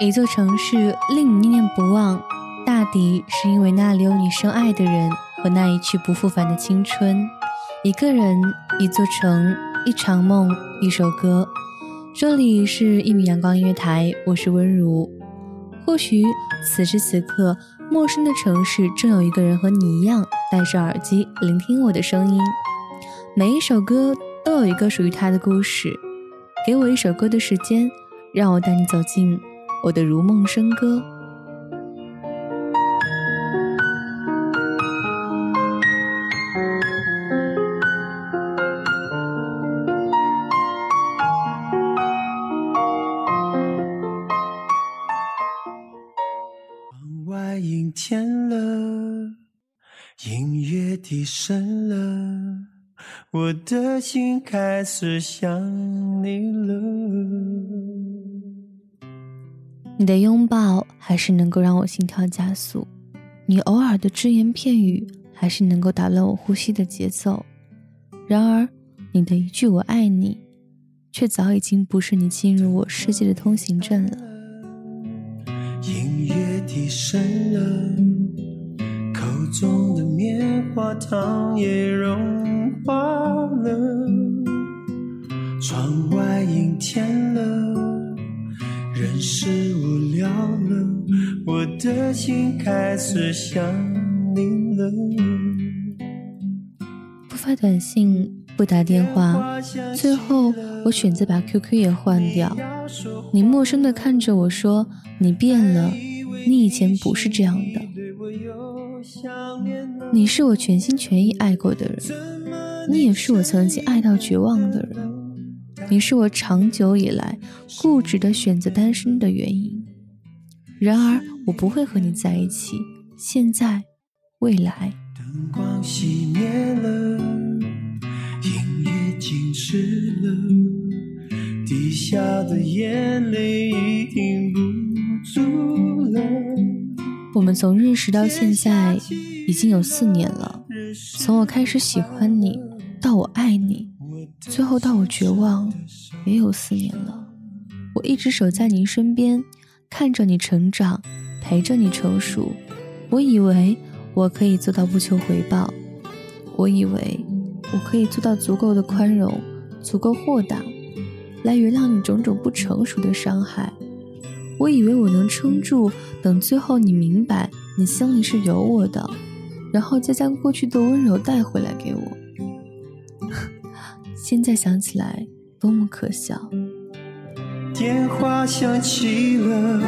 一座城市令你念念不忘，大抵是因为那里有你深爱的人和那一去不复返的青春。一个人，一座城，一场梦，一首歌。这里是一米阳光音乐台，我是温如。或许此时此刻，陌生的城市正有一个人和你一样，戴着耳机聆听我的声音。每一首歌都有一个属于它的故事。给我一首歌的时间，让我带你走进我的如梦笙歌。窗外阴天了，音乐低声了，我的心开始想你了。你的拥抱还是能够让我心跳加速，你偶尔的只言片语还是能够打乱我呼吸的节奏。然而，你的一句“我爱你”，却早已经不是你进入我世界的通行证了。音乐低声了，口中的棉花糖也融化了。窗外阴天了，人是无聊了，我的心开始想你了。不发短信，不打电话，最后我选择把 QQ 也换掉。你陌生的看着我说：“你变了，你以前不是这样的。”你是我全心全意爱过的人，你也是我曾经爱到绝望的人，你是我长久以来固执的选择单身的原因。然而，我不会和你在一起，现在，未来。灯光熄灭了，音乐静止了，滴下的眼泪已停不住了。我们从认识到现在已经有四年了，从我开始喜欢你，到我爱你，最后到我绝望，也有四年了。我一直守在您身边，看着你成长，陪着你成熟。我以为我可以做到不求回报，我以为我可以做到足够的宽容，足够豁达，来原谅你种种不成熟的伤害。我以为我能撑住，等最后你明白你心里是有我的，然后再将过去的温柔带回来给我。现在想起来，多么可笑！电话响起了，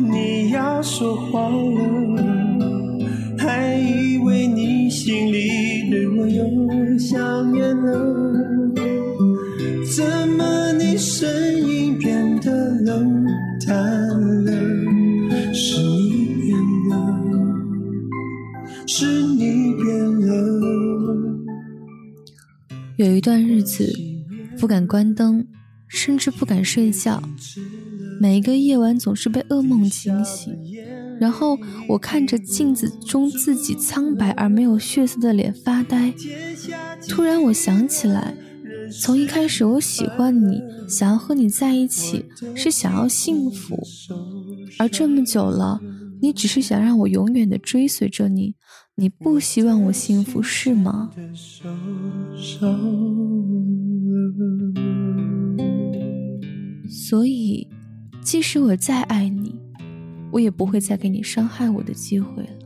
你要说话了，还以为你心里对我有想念了，怎么你声音变得冷淡了？是有一段日子，不敢关灯，甚至不敢睡觉，每一个夜晚总是被噩梦惊醒。然后我看着镜子中自己苍白而没有血色的脸发呆。突然，我想起来，从一开始我喜欢你，想要和你在一起，是想要幸福，而这么久了，你只是想让我永远的追随着你，你不希望我幸福是吗？所以，即使我再爱你。我也不会再给你伤害我的机会了。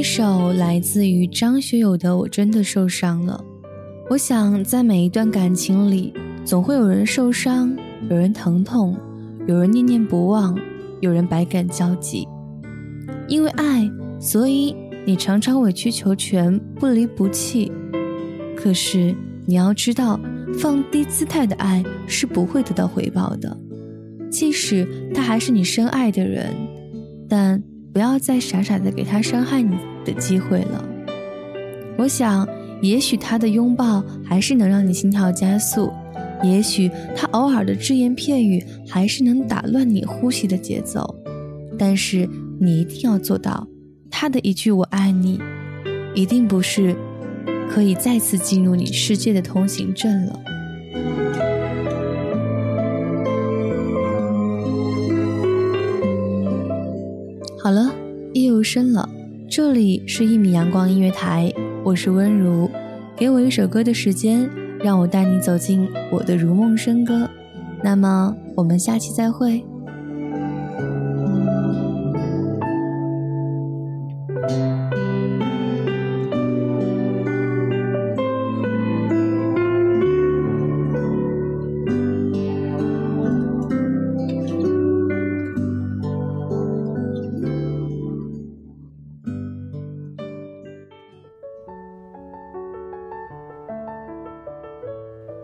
一首来自于张学友的《我真的受伤了》。我想，在每一段感情里，总会有人受伤，有人疼痛，有人念念不忘，有人百感交集。因为爱，所以你常常委曲求全，不离不弃。可是你要知道，放低姿态的爱是不会得到回报的，即使他还是你深爱的人，但不要再傻傻的给他伤害你。的机会了，我想，也许他的拥抱还是能让你心跳加速，也许他偶尔的只言片语还是能打乱你呼吸的节奏，但是你一定要做到，他的一句“我爱你”，一定不是可以再次进入你世界的通行证了。好了，夜又深了。这里是一米阳光音乐台，我是温如，给我一首歌的时间，让我带你走进我的如梦笙歌。那么，我们下期再会。